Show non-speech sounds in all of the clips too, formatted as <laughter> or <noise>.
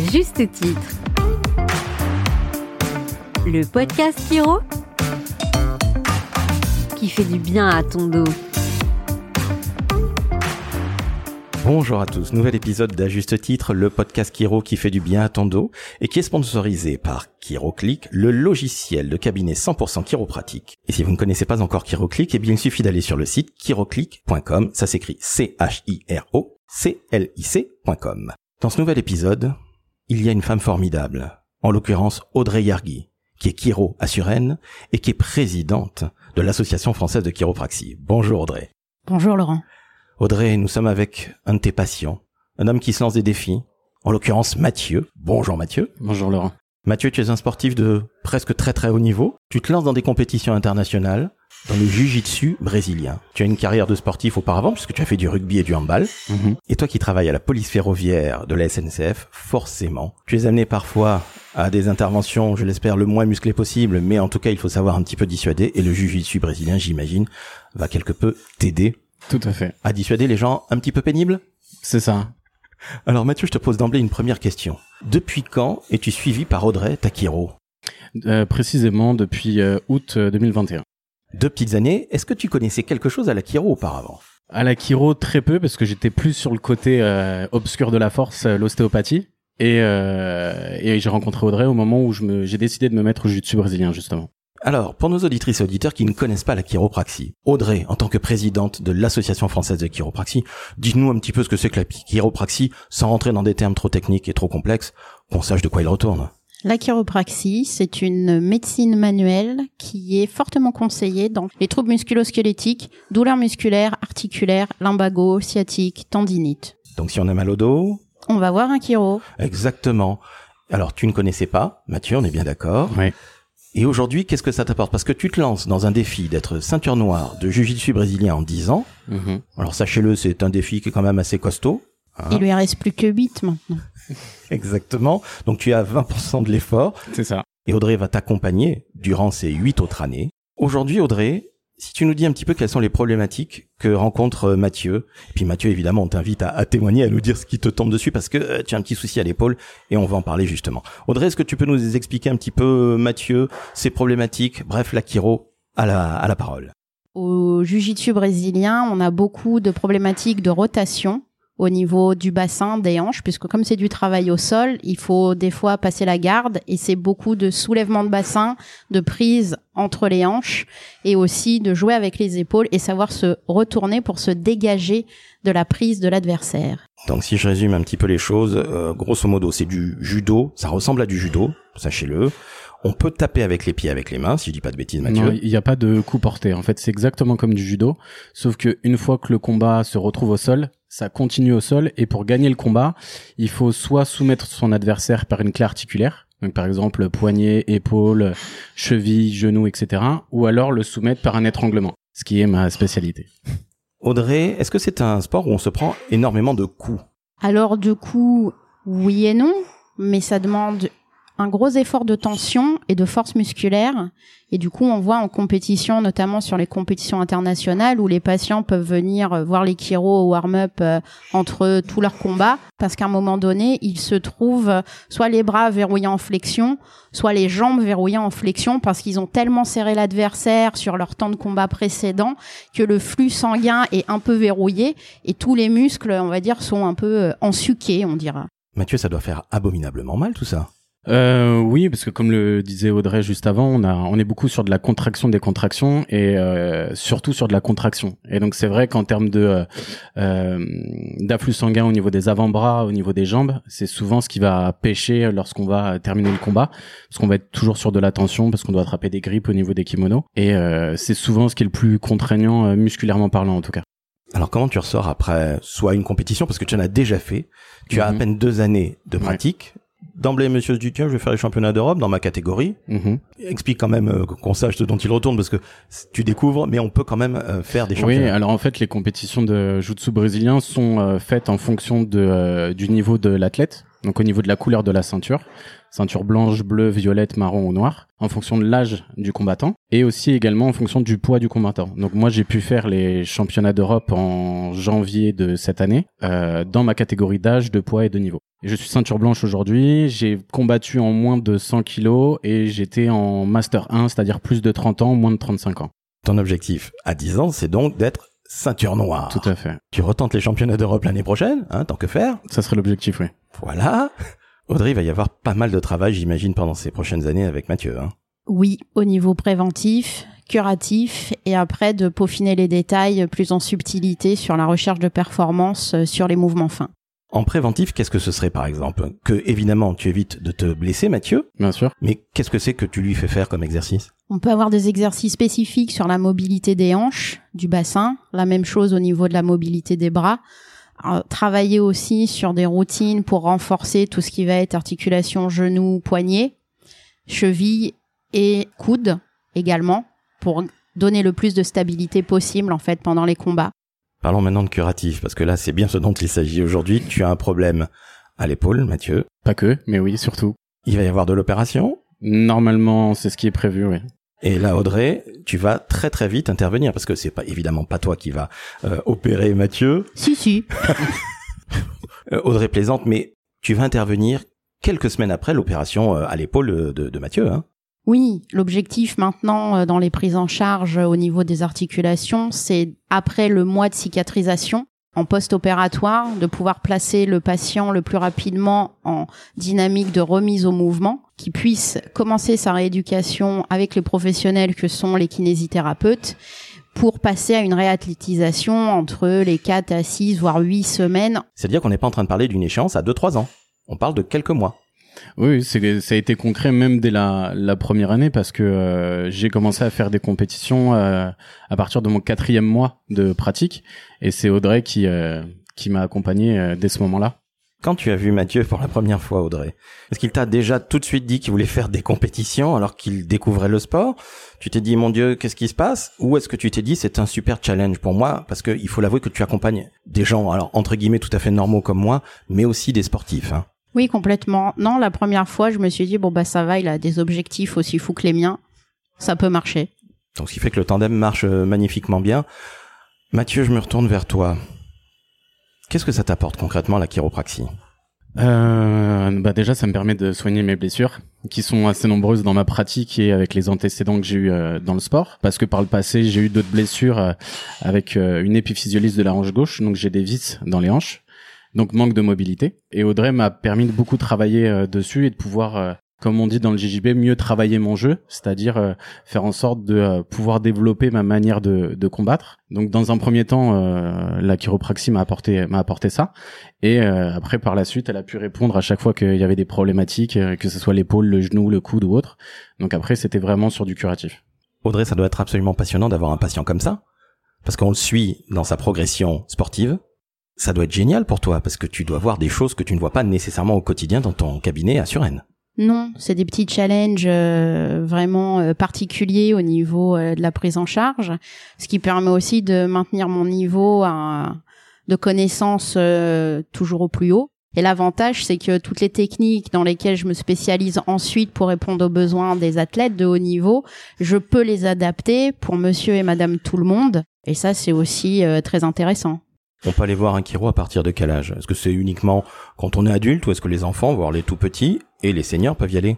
juste titre. Le podcast Kiro qui fait du bien à ton dos. Bonjour à tous, nouvel épisode d'À Juste Titre, le podcast Kiro qui fait du bien à ton dos et qui est sponsorisé par KiroClick, le logiciel de cabinet 100% chiropratique. Et si vous ne connaissez pas encore KiroClick, eh bien il suffit d'aller sur le site kiroclick.com, ça s'écrit C-H-I-R-O, C-L-I-C.com. Dans ce nouvel épisode, il y a une femme formidable, en l'occurrence Audrey Yargui, qui est Kiro à Suresnes et qui est présidente de l'Association française de chiropraxie. Bonjour Audrey. Bonjour Laurent. Audrey, nous sommes avec un de tes patients, un homme qui se lance des défis, en l'occurrence Mathieu. Bonjour Mathieu. Bonjour Laurent. Mathieu, tu es un sportif de presque très très haut niveau. Tu te lances dans des compétitions internationales dans le jiu-jitsu brésilien. Tu as une carrière de sportif auparavant puisque tu as fait du rugby et du handball. Mhm. Et toi qui travailles à la police ferroviaire de la SNCF, forcément, tu es amené parfois à des interventions, je l'espère, le moins musclées possible, mais en tout cas, il faut savoir un petit peu dissuader. Et le jiu-jitsu brésilien, j'imagine, va quelque peu t'aider Tout à fait. à dissuader les gens un petit peu pénibles C'est ça. Alors Mathieu, je te pose d'emblée une première question. Depuis quand es-tu suivi par Audrey Takiro? Euh, précisément depuis euh, août euh, 2021. Deux petites années, est-ce que tu connaissais quelque chose à la Kiro auparavant? À la chiro, très peu, parce que j'étais plus sur le côté euh, obscur de la force, euh, l'ostéopathie. Et, euh, et j'ai rencontré Audrey au moment où j'ai décidé de me mettre au jiu-jitsu brésilien, justement. Alors, pour nos auditrices et auditeurs qui ne connaissent pas la chiropraxie, Audrey, en tant que présidente de l'Association française de chiropraxie, dis-nous un petit peu ce que c'est que la chiropraxie, sans rentrer dans des termes trop techniques et trop complexes, qu'on sache de quoi il retourne. La chiropraxie, c'est une médecine manuelle qui est fortement conseillée dans les troubles musculo-squelettiques, douleurs musculaires, articulaires, lumbago, sciatiques, tendinites. Donc si on a mal au dos, On va voir un chiro. exactement. Alors, tu ne connaissais pas, Mathieu, on est bien d'accord. Ouais. Et aujourd'hui, qu'est-ce que ça t'apporte? Parce que tu te lances dans un défi d'être ceinture noire de jiu-jitsu brésilien en 10 ans. Mhm. Alors sachez-le, c'est un défi qui est quand même assez costaud. Hein. Il lui en reste plus que 8 maintenant. <laughs> Exactement. Donc tu as 20% de l'effort C'est ça. et Audrey va t'accompagner durant ces huit autres années. Aujourd'hui, Audrey, si tu nous dis un petit peu quelles sont les problématiques que rencontre euh, Mathieu, et puis Mathieu, évidemment, on t'invite à, à témoigner, à nous dire ce qui te tombe dessus parce que euh, tu as un petit souci à l'épaule et on va en parler justement. Audrey, est-ce que tu peux nous expliquer un petit peu, euh, Mathieu, ses problématiques, bref, la chiro, à la, à la parole. Au jiu-jitsu brésilien, on a beaucoup de problématiques de rotation au niveau du bassin, des hanches, puisque comme c'est du travail au sol, il faut des fois passer la garde et c'est beaucoup de soulèvement de bassin, de prise entre les hanches et aussi de jouer avec les épaules et savoir se retourner pour se dégager de la prise de l'adversaire. Donc si je résume un petit peu les choses, euh, grosso modo, c'est du judo, ça ressemble à du judo, sachez-le. On peut taper avec les pieds, avec les mains, si je dis pas de bêtises, Mathieu. Non, il n'y a pas de coup porté. En fait, c'est exactement comme du judo, sauf que une fois que le combat se retrouve au sol, ça continue au sol et pour gagner le combat, il faut soit soumettre son adversaire par une clé articulaire, donc par exemple poignet, épaule, cheville, genou, etc., ou alors le soumettre par un étranglement, ce qui est ma spécialité. Audrey, est-ce que c'est un sport où on se prend énormément de coups? Alors du coup, oui et non, mais ça demande un gros effort de tension et de force musculaire. Et du coup, on voit en compétition, notamment sur les compétitions internationales, où les patients peuvent venir euh, voir les chiro au warm-up euh, entre tous leurs combats, parce qu'à un moment donné, ils se trouvent euh, soit les bras verrouillés en flexion, soit les jambes verrouillées en flexion, parce qu'ils ont tellement serré l'adversaire sur leur temps de combat précédent que le flux sanguin est un peu verrouillé et tous les muscles, on va dire, sont un peu ensuqués, on dira. Mathieu, ça doit faire abominablement mal tout ça. Euh, oui, parce que comme le disait Audrey juste avant, on a, on est beaucoup sur de la contraction des contractions et euh, surtout sur de la contraction. Et donc c'est vrai qu'en termes de euh, euh, d'afflux sanguin au niveau des avant-bras, au niveau des jambes, c'est souvent ce qui va pêcher lorsqu'on va terminer le combat, parce qu'on va être toujours sur de la tension, parce qu'on doit attraper des grippes au niveau des kimonos. Et euh, c'est souvent ce qui est le plus contraignant euh, musculairement parlant en tout cas. Alors comment tu ressors après soit une compétition, parce que tu en as déjà fait, tu as à Mhm. peine deux années de Ouais. D'emblée, monsieur tiens, je vais faire les championnats d'Europe dans ma catégorie. Mhm. Explique quand même euh, qu'on sache ce dont il retourne, parce que tu découvres, mais on peut quand même euh, faire des Oui, championnats. alors en fait, les compétitions de jiu-jitsu brésilien sont euh, faites en fonction de, du niveau de l'athlète. Donc au niveau de la couleur de la ceinture, ceinture blanche, bleue, violette, marron ou noire, en fonction de l'âge du combattant et aussi également en fonction du poids du combattant. Donc moi j'ai pu faire les championnats d'Europe en janvier de cette année euh, dans ma catégorie d'âge, de poids et de niveau. je suis ceinture blanche aujourd'hui, j'ai combattu en moins de 100 kilos et j'étais en master 1, c'est-à-dire plus de 30 ans, moins de 35 ans. Ton objectif à 10 ans, c'est donc d'être ceinture noire. Tout à fait. Tu retentes les championnats d'Europe l'année prochaine, hein, tant que faire. Ça serait l'objectif, oui. Voilà. Audrey, il va y avoir pas mal de travail, j'imagine, pendant ces prochaines années avec Mathieu. Hein. Oui, au niveau préventif, curatif, et après de peaufiner les détails plus en subtilité sur la recherche de performance euh, sur les mouvements fins. En préventif, qu'est-ce que ce serait par exemple? Que évidemment tu évites de te blesser, Mathieu. Bien sûr. Mais qu'est-ce que c'est que tu lui fais faire comme exercice? On peut avoir des exercices spécifiques sur la mobilité des hanches, du bassin, la même chose au niveau de la mobilité des bras. travailler aussi sur des routines pour renforcer tout ce qui va être articulation genou, poignet, cheville et coude également pour donner le plus de stabilité possible en fait pendant les combats. Parlons maintenant de curatif, parce que là, c'est bien ce dont il s'agit aujourd'hui. Tu as un problème à l'épaule, Mathieu. Pas que, mais oui, surtout. Il va y avoir de l'opération Normalement, c'est ce qui est prévu, oui. Et là, Audrey, tu vas très très vite intervenir parce que c'est pas évidemment pas toi qui va euh, opérer Mathieu. Si si. <laughs> Euh, Audrey plaisante, mais tu vas intervenir quelques semaines après l'opération euh, à l'épaule de, de Mathieu. Hein oui, l'objectif maintenant euh, dans les prises en charge euh, au niveau des articulations, c'est après le mois de cicatrisation, en post-opératoire, de pouvoir placer le patient le plus rapidement en dynamique de remise au mouvement, qui puisse commencer sa rééducation avec les professionnels que sont les kinésithérapeutes pour passer à une réathlétisation entre les 4 à 6 voire 8 semaines. C'est-à-dire qu'on n'est pas en train de parler d'une échéance à 2-3 ans. On parle de quelques mois. Oui, c'est, ça a été concret même dès la, la première année parce que euh, j'ai commencé à faire des compétitions euh, à partir de mon quatrième mois de pratique et c'est Audrey qui, euh, qui m'a accompagné dès ce moment-là. Quand tu as vu Mathieu pour la première fois, Audrey, est-ce qu'il t'a déjà tout de suite dit qu'il voulait faire des compétitions alors qu'il découvrait le sport? Tu t'es dit, mon Dieu, qu'est-ce qui se passe? Ou est-ce que tu t'es dit, c'est un super challenge pour moi? Parce qu'il faut l'avouer que tu accompagnes des gens, alors entre guillemets, tout à fait normaux comme moi, mais aussi des sportifs. Hein. Oui, complètement. Non, la première fois, je me suis dit, bon, bah, ça va, il a des objectifs aussi fous que les miens. Ça peut marcher. Donc, ce qui fait que le tandem marche euh, magnifiquement bien. Mathieu, je me retourne vers toi. Qu'est-ce que ça t'apporte concrètement, la chiropraxie? Euh, bah déjà, ça me permet de soigner mes blessures, qui sont assez nombreuses dans ma pratique et avec les antécédents que j'ai eu euh, dans le sport. Parce que par le passé, j'ai eu d'autres blessures euh, avec une épiphysiolyse de la hanche gauche, donc j'ai des vis dans les hanches donc manque de mobilité. Et Audrey m'a permis de beaucoup travailler euh, dessus et de pouvoir, euh, comme on dit dans le JJB, mieux travailler mon jeu, c'est-à-dire euh, faire en sorte de pouvoir développer ma manière de, de, combattre. Donc dans un premier temps, la chiropraxie m'a apporté m'a apporté ça, et après par la suite, elle a pu répondre à chaque fois qu'il y avait des problématiques, que ce soit l'épaule, le genou, le coude ou autre. Donc après, c'était vraiment sur du curatif. Audrey, ça doit être absolument passionnant d'avoir un patient comme ça, parce qu'on le suit dans sa progression sportive, ça doit être génial pour toi parce que tu dois voir des choses que tu ne vois pas nécessairement au quotidien dans ton cabinet à Suresnes. Non, c'est des petits challenges euh, vraiment euh, particuliers au niveau euh, de la prise en charge, ce qui permet aussi de maintenir mon niveau de connaissance toujours au plus haut. Et l'avantage, c'est que toutes les techniques dans lesquelles je me spécialise ensuite pour répondre aux besoins des athlètes de haut niveau, je peux les adapter pour monsieur et madame tout le monde. Et ça, c'est aussi très intéressant. On peut aller voir un chiro à partir de quel âge? Est-ce que c'est uniquement quand on est adulte ou est-ce que les enfants, voire les tout petits et les seniors peuvent y aller?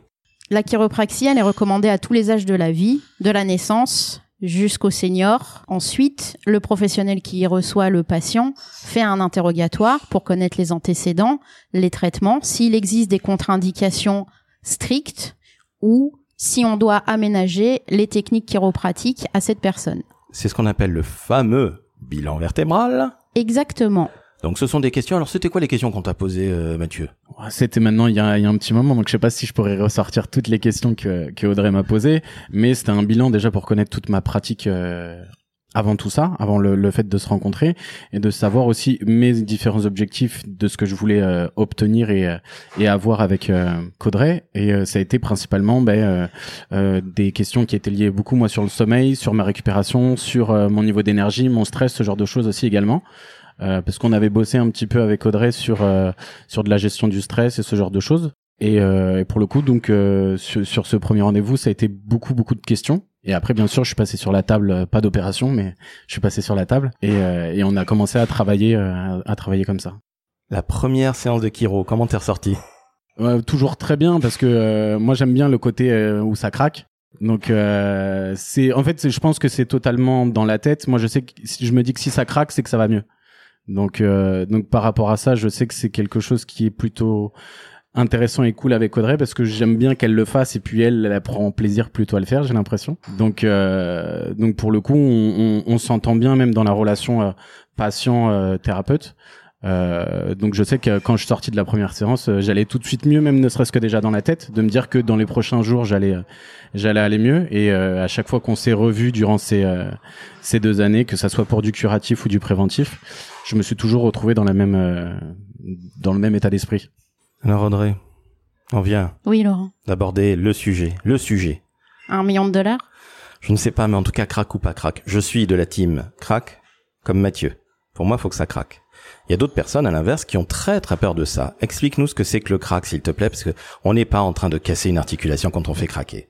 La chiropraxie, elle est recommandée à tous les âges de la vie, de la naissance jusqu'au senior. Ensuite, le professionnel qui reçoit le patient fait un interrogatoire pour connaître les antécédents, les traitements, s'il existe des contre-indications strictes ou si on doit aménager les techniques chiropratiques à cette personne. C'est ce qu'on appelle le fameux bilan vertébral. Exactement. Donc ce sont des questions. Alors c'était quoi les questions qu'on t'a posées, euh, Mathieu? C'était maintenant il y, a, il y, a, un petit moment, donc je sais pas si je pourrais ressortir toutes les questions que, que Audrey m'a posées, mais c'était un bilan déjà pour connaître toute ma pratique euh, avant tout ça, avant le, le, fait de se rencontrer et de savoir aussi mes différents objectifs de ce que je voulais euh, obtenir et, et avoir avec euh, Caudray. Et ça a été principalement ben, des questions qui étaient liées beaucoup moi sur le sommeil, sur ma récupération, sur mon niveau d'énergie, mon stress, ce genre de choses aussi également. euh, parce qu'on avait bossé un petit peu avec Audrey sur euh, sur de la gestion du stress et ce genre de choses. Et, et pour le coup, donc sur, sur, ce premier rendez-vous, ça a été beaucoup beaucoup de questions. Et après, bien sûr, je suis passé sur la table, pas d'opération, mais je suis passé sur la table et, et on a commencé à travailler à travailler comme ça. La première séance de Kiro, comment t'es ressorti? Toujours très bien parce que euh, moi j'aime bien le côté euh, où ça craque. Donc euh, c'est en fait je pense que c'est totalement dans la tête. Moi je sais que si je me dis que si ça craque c'est que ça va mieux. Donc donc par rapport à ça je sais que c'est quelque chose qui est plutôt intéressant et cool avec Audrey parce que j'aime bien qu'elle le fasse et puis elle, elle prend plaisir plutôt à le faire j'ai l'impression donc donc pour le coup on, on, on s'entend bien même dans la relation patient thérapeute euh, donc je sais que quand je suis sorti de la première séance, euh, j'allais tout de suite mieux, même ne serait-ce que déjà dans la tête, de me dire que dans les prochains jours j'allais euh, j'allais aller mieux. Et à chaque fois qu'on s'est revu durant ces ces deux années, que ça soit pour du curatif ou du préventif, je me suis toujours retrouvé dans la même dans le même état d'esprit. Alors Audrey, on vient. Oui Laurent. D'aborder le sujet, le sujet. Un million de dollars? Je ne sais pas, mais en tout cas craque ou pas craque. Je suis de la team craque comme Mathieu. Pour moi, faut que ça craque. Il y a d'autres personnes, à l'inverse, qui ont très très peur de ça. Explique-nous ce que c'est que le crack, s'il te plaît, parce que on n'est pas en train de casser une articulation quand on fait craquer.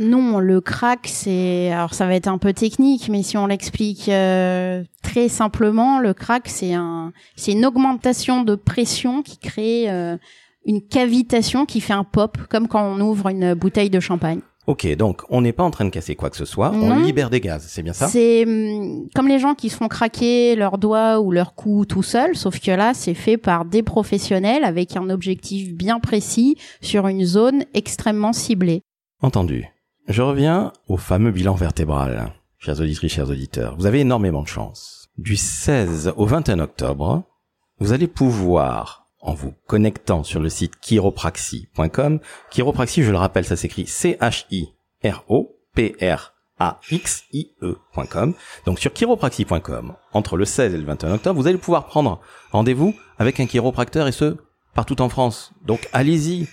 Non, le crack, c'est alors ça va être un peu technique, mais si on l'explique euh, très simplement, le crack, c'est un, c'est une augmentation de pression qui crée euh, une cavitation qui fait un pop, comme quand on ouvre une bouteille de champagne. Ok, donc on n'est pas en train de casser quoi que ce soit, on libère des gaz, c'est bien ça? C'est hum, comme les gens qui se font craquer leurs doigts ou leurs coups tout seuls, sauf que là c'est fait par des professionnels avec un objectif bien précis sur une zone extrêmement ciblée. Entendu. Je reviens au fameux bilan vertébral. Chers auditrices, chers auditeurs, vous avez énormément de chance. Du 16 au 21 octobre, vous allez pouvoir en vous connectant sur le site chiropraxie.com. Chiropraxie, je le rappelle, ça s'écrit C-H-I-R-O-P-R-A-X-I-E.com. Donc sur chiropraxie.com, entre le 16 et le 21 octobre, vous allez pouvoir prendre rendez-vous avec un chiropracteur et ce, partout en France. Donc allez-y,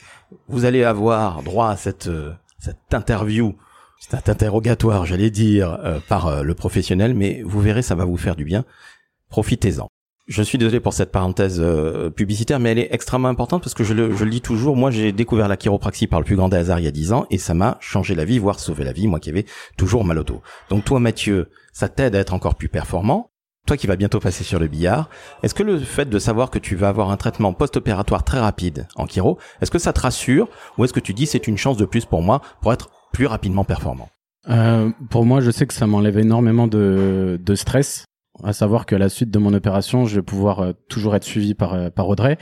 vous allez avoir droit à cette, euh, cette interview cet interrogatoire, j'allais dire, euh, par euh, le professionnel, mais vous verrez, ça va vous faire du bien. Profitez-en. Je suis désolé pour cette parenthèse euh, publicitaire, mais elle est extrêmement importante parce que je le, dis toujours. Moi, j'ai découvert la chiropraxie par le plus grand des hasards il y a 10 ans et ça m'a changé la vie, voire sauvé la vie, moi qui avais toujours mal au dos. Donc toi, Mathieu, ça t'aide à être encore plus performant. Toi qui vas bientôt passer sur le billard, est-ce que le fait de savoir que tu vas avoir un traitement post-opératoire très rapide en chiro, est-ce que ça te rassure ou est-ce que tu dis c'est une chance de plus pour moi pour être plus rapidement performant? Euh, Pour moi, je sais que ça m'enlève énormément de stress à savoir que la suite de mon opération, je vais pouvoir euh, toujours être suivi par, euh, par Audrey.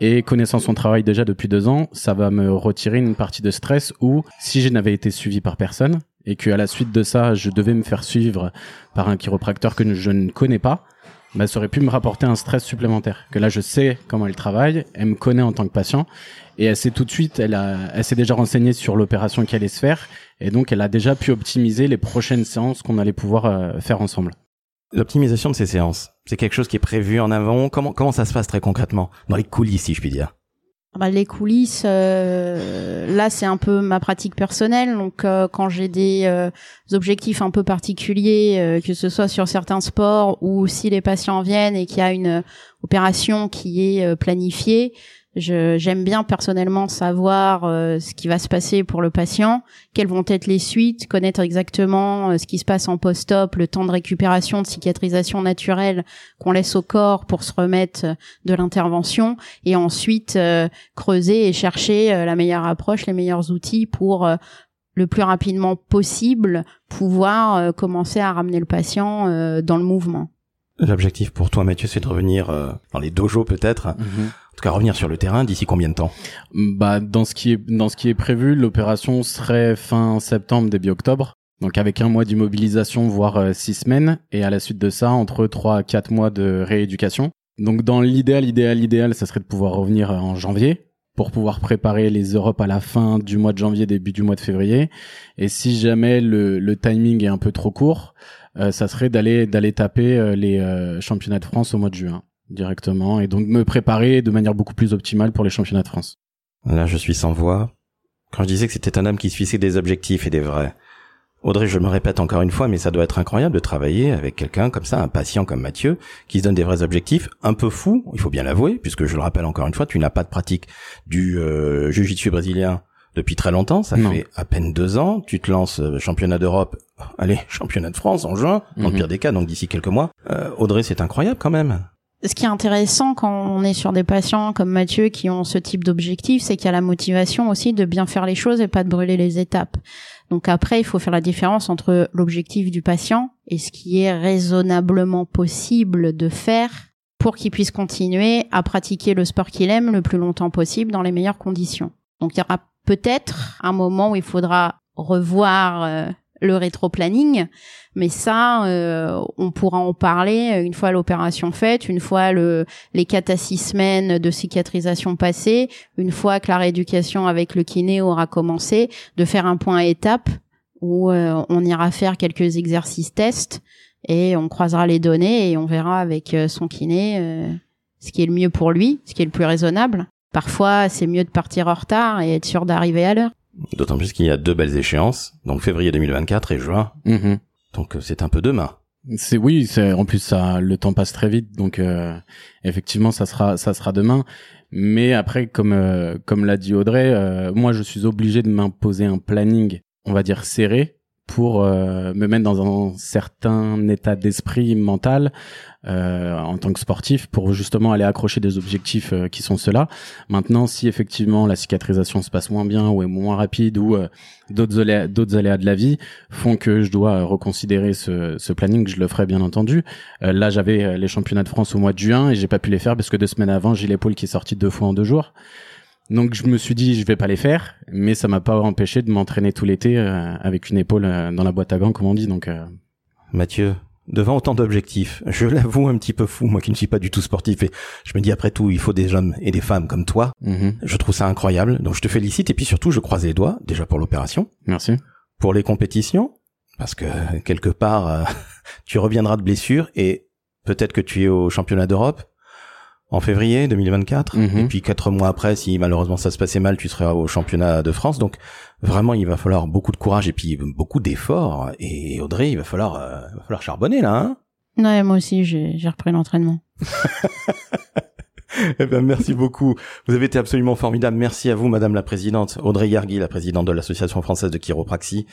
Et connaissant son travail déjà depuis deux ans, ça va me retirer une partie de stress où si je n'avais été suivi par personne et que à la suite de ça, je devais me faire suivre par un chiropracteur que je ne connais pas, bah, ça aurait pu me rapporter un stress supplémentaire. Que là, je sais comment elle travaille, elle me connaît en tant que patient, et elle sait tout de suite, elle, elle s'est déjà renseignée sur l'opération qu'elle allait se faire, et donc elle a déjà pu optimiser les prochaines séances qu'on allait pouvoir euh, faire ensemble. L'optimisation de ces séances, c'est quelque chose qui est prévu en avant. Comment comment ça se passe très concrètement dans les coulisses, si je puis dire? Bah, les coulisses, euh, là c'est un peu ma pratique personnelle. Donc euh, quand j'ai des euh, objectifs un peu particuliers, que ce soit sur certains sports ou si les patients viennent et qu'il y a une opération qui est planifiée, j'aime bien personnellement savoir euh, ce qui va se passer pour le patient, quelles vont être les suites, connaître exactement euh, ce qui se passe en post-op, le temps de récupération, de cicatrisation naturelle qu'on laisse au corps pour se remettre de l'intervention, et ensuite euh, creuser et chercher la meilleure approche, les meilleurs outils pour le plus rapidement possible pouvoir commencer à ramener le patient dans le mouvement. L'objectif pour toi, Mathieu, c'est de revenir dans les dojos peut-être. Mhm. En tout cas, revenir sur le terrain d'ici combien de temps? Bah, dans ce qui est dans ce qui est prévu, l'opération serait fin septembre début octobre. Donc avec un mois d'immobilisation, voire euh, six semaines, et à la suite de ça, entre trois à quatre mois de rééducation. Donc dans l'idéal, idéal, idéal, ça serait de pouvoir revenir en janvier pour pouvoir préparer les Europes à la fin du mois de janvier, début du mois de février. Et si jamais le, le timing est un peu trop court, euh, ça serait d'aller d'aller taper euh, les championnats de France au mois de juin directement et donc me préparer de manière beaucoup plus optimale pour les championnats de France. Là, je suis sans voix. Quand je disais que c'était un homme qui se fixait des objectifs et des vrais. Audrey, je me répète encore une fois, mais ça doit être incroyable de travailler avec quelqu'un comme ça, un patient comme Mathieu, qui se donne des vrais objectifs, un peu fou, il faut bien l'avouer, puisque je le rappelle encore une fois, tu n'as pas de pratique du euh, jiu-jitsu brésilien depuis très longtemps, ça Non. fait à peine deux ans, tu te lances euh, championnat d'Europe, <laughs> allez, championnat de France en juin, dans le Mhm. pire des cas, donc d'ici quelques mois. Euh, Audrey, c'est incroyable quand même. Ce qui est intéressant quand on est sur des patients comme Mathieu qui ont ce type d'objectif, c'est qu'il y a la motivation aussi de bien faire les choses et pas de brûler les étapes. Donc après, il faut faire la différence entre l'objectif du patient et ce qui est raisonnablement possible de faire pour qu'il puisse continuer à pratiquer le sport qu'il aime le plus longtemps possible dans les meilleures conditions. Donc il y aura peut-être un moment où il faudra revoir euh, le rétro-planning, mais ça, euh, on pourra en parler une fois l'opération faite, une fois le, les 4 à 6 semaines de cicatrisation passées, une fois que la rééducation avec le kiné aura commencé, de faire un point à étape où euh, on ira faire quelques exercices tests et on croisera les données et on verra avec euh, son kiné euh, ce qui est le mieux pour lui, ce qui est le plus raisonnable. Parfois, c'est mieux de partir en retard et être sûr d'arriver à l'heure. D'autant plus qu'il y a deux belles échéances, donc février 2024 et juin, Mhm. donc euh, c'est un peu demain. C'est oui, c'est en plus ça, le temps passe très vite, donc euh, effectivement ça sera ça sera demain. Mais après, comme euh, comme l'a dit Audrey, euh, moi je suis obligé de m'imposer un planning, on va dire serré, pour euh, me mettre dans un certain état d'esprit mental euh, en tant que sportif, pour justement aller accrocher des objectifs euh, qui sont ceux-là. Maintenant, si effectivement la cicatrisation se passe moins bien ou est moins rapide ou euh, d'autres aléas, aléas de la vie font que je dois euh, reconsidérer ce, ce planning, je le ferai bien entendu. Euh, là, j'avais les championnats de France au mois de juin et j'ai pas pu les faire parce que deux semaines avant, j'ai l'épaule qui est sortie deux fois en deux jours. Donc je me suis dit je vais pas les faire, mais ça m'a pas empêché de m'entraîner tout l'été euh, avec une épaule euh, dans la boîte à gants comme on dit. Donc euh, Mathieu, devant autant d'objectifs, je l'avoue un petit peu fou, moi qui ne suis pas du tout sportif, et je me dis après tout, il faut des hommes et des femmes comme toi. mhm. Je trouve ça incroyable, donc je te félicite, et puis surtout, je croise les doigts, déjà pour l'opération, merci. pour les compétitions, parce que quelque part, euh, <laughs> tu reviendras de blessure, et peut-être que tu es au championnat d'Europe en février 2024, Mhm. et puis quatre mois après, si malheureusement ça se passait mal, tu seras au championnat de France, donc vraiment, il va falloir beaucoup de courage et puis beaucoup d'efforts, et Audrey, il va falloir, euh, il va falloir charbonner là, hein? Ouais, moi aussi, j'ai j'ai repris l'entraînement. <laughs> Eh ben, merci beaucoup. Vous avez été absolument formidable. Merci à vous, Madame la Présidente. Audrey Gargui, la Présidente de l'Association française de chiropraxie.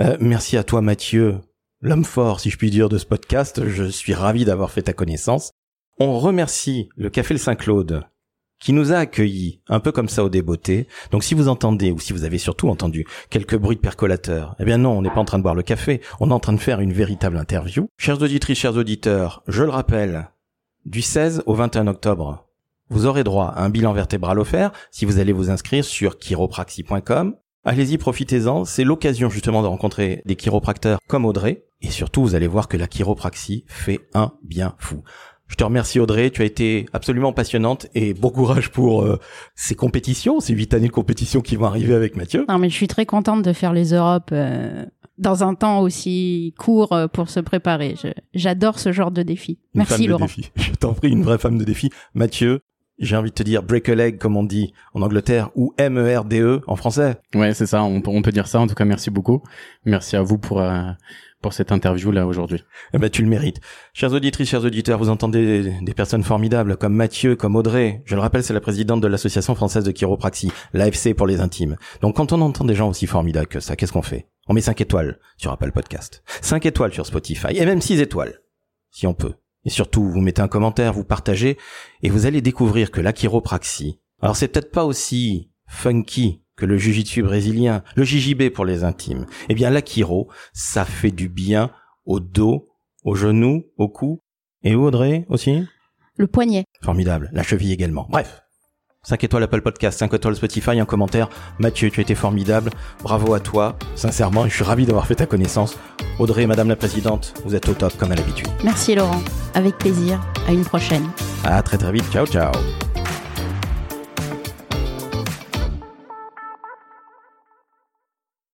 Euh, merci à toi, Mathieu, l'homme fort, si je puis dire, de ce podcast. Je suis ravi d'avoir fait ta connaissance. On remercie le Café le Saint-Claude qui nous a accueillis un peu comme ça au débeauté. Donc si vous entendez, ou si vous avez surtout entendu quelques bruits de percolateurs, eh bien non, on n'est pas en train de boire le café, on est en train de faire une véritable interview. Chers auditrices, chers auditeurs, je le rappelle, du 16 au 21 octobre, vous aurez droit à un bilan vertébral offert si vous allez vous inscrire sur chiropraxie.com. Allez-y, profitez-en. C'est l'occasion justement de rencontrer des chiropracteurs comme Audrey. Et surtout, vous allez voir que la chiropraxie fait un bien fou. Je te remercie Audrey, tu as été absolument passionnante et bon courage pour euh, ces compétitions, ces huit années de compétition qui vont arriver avec Mathieu. Non, mais je suis très contente de faire les Europes euh, dans un temps aussi court euh, pour se préparer. J'adore ce genre de défi. Une Merci femme de Laurent. défi. <laughs> Je t'en prie, une vraie femme de défi. Mathieu, j'ai envie de te dire break a leg comme on dit en Angleterre ou M-E-R-D-E E en français. Ouais, c'est ça. On peut, on peut dire ça. En tout cas, merci beaucoup. Merci à vous pour euh, pour cette interview là aujourd'hui. Eh ben, tu le mérites. Chers auditrices, chers auditeurs, vous entendez des, personnes formidables comme Mathieu, comme Audrey. Je le rappelle, c'est la présidente de l'Association française de chiropraxie, l'AFC pour les intimes. Donc quand on entend des gens aussi formidables que ça, qu'est-ce qu'on fait? On met 5 étoiles sur Apple Podcast, 5 étoiles sur Spotify, et même 6 étoiles, si on peut. Et surtout, vous mettez un commentaire, vous partagez, et vous allez découvrir que la chiropraxie, alors c'est peut-être pas aussi funky que le jiu-jitsu brésilien, le JJB pour les intimes. Eh bien, la chiro, ça fait du bien au dos, au genou, au cou. Et où, Audrey, aussi? Le poignet. Formidable. La cheville également. Bref. 5 étoiles Apple Podcast, 5 étoiles Spotify, un commentaire. Mathieu, tu as été formidable. Bravo à toi. Sincèrement, je suis ravi d'avoir fait ta connaissance. Audrey, Madame la Présidente, vous êtes au top comme à l'habitude. Merci Laurent. Avec plaisir. À une prochaine. À très très vite. Ciao, ciao.